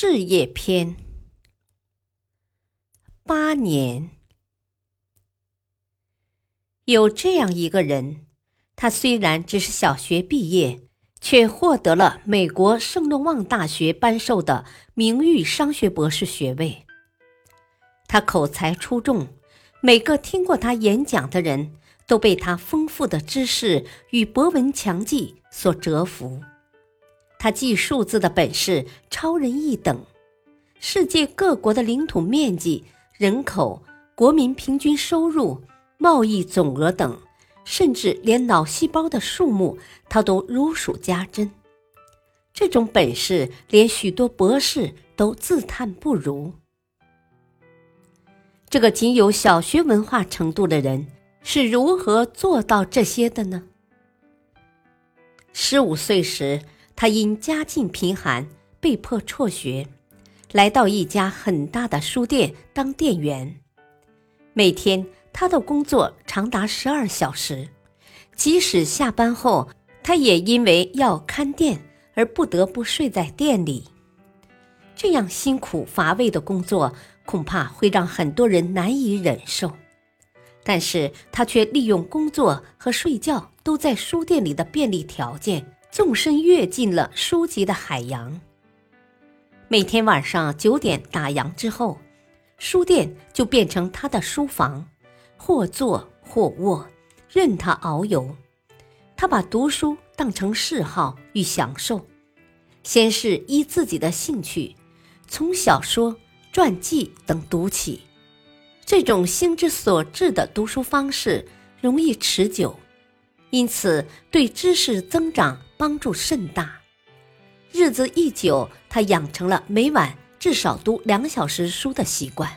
事业篇。八年，有这样一个人，他虽然只是小学毕业，却获得了美国圣诺旺大学颁授的名誉商学博士学位。他口才出众，每个听过他演讲的人都被他丰富的知识与博闻强记所折服。他记数字的本事超人一等，世界各国的领土面积、人口、国民平均收入、贸易总额等，甚至连脑细胞的数目，他都如数家珍。这种本事，连许多博士都自叹不如。这个仅有小学文化程度的人是如何做到这些的呢？十五岁时。他因家境贫寒，被迫辍学，来到一家很大的书店当店员。每天他的工作长达十二小时，即使下班后，他也因为要看店而不得不睡在店里。这样辛苦乏味的工作，恐怕会让很多人难以忍受。但是他却利用工作和睡觉都在书店里的便利条件。纵身跃进了书籍的海洋。每天晚上九点打烊之后，书店就变成他的书房，或坐或卧，任他遨游。他把读书当成嗜好与享受，先是依自己的兴趣，从小说、传记等读起。这种心之所至的读书方式容易持久，因此对知识增长。帮助甚大，日子一久，他养成了每晚至少读两小时书的习惯。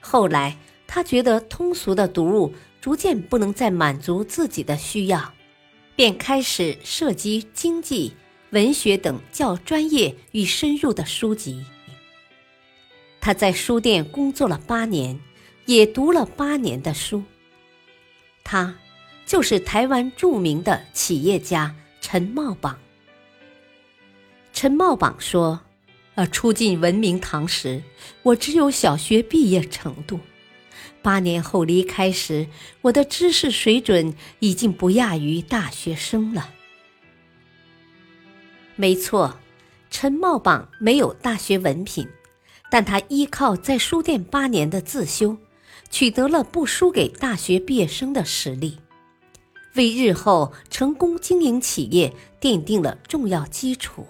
后来，他觉得通俗的读物逐渐不能再满足自己的需要，便开始涉及经济、文学等较专业与深入的书籍。他在书店工作了八年，也读了八年的书。他。就是台湾著名的企业家陈茂榜。陈茂榜说：“呃，初进文明堂时，我只有小学毕业程度；八年后离开时，我的知识水准已经不亚于大学生了。”没错，陈茂榜没有大学文凭，但他依靠在书店八年的自修，取得了不输给大学毕业生的实力。为日后成功经营企业奠定了重要基础。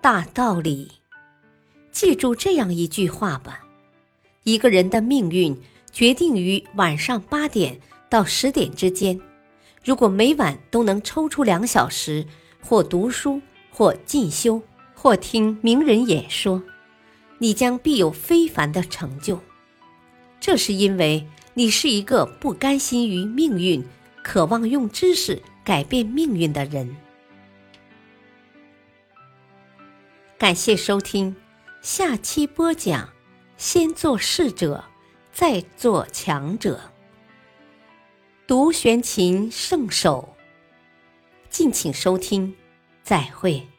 大道理，记住这样一句话吧：一个人的命运决定于晚上八点到十点之间。如果每晚都能抽出两小时，或读书，或进修，或听名人演说，你将必有非凡的成就。这是因为。你是一个不甘心于命运、渴望用知识改变命运的人。感谢收听，下期播讲：先做事者，再做强者。独悬琴圣手。敬请收听，再会。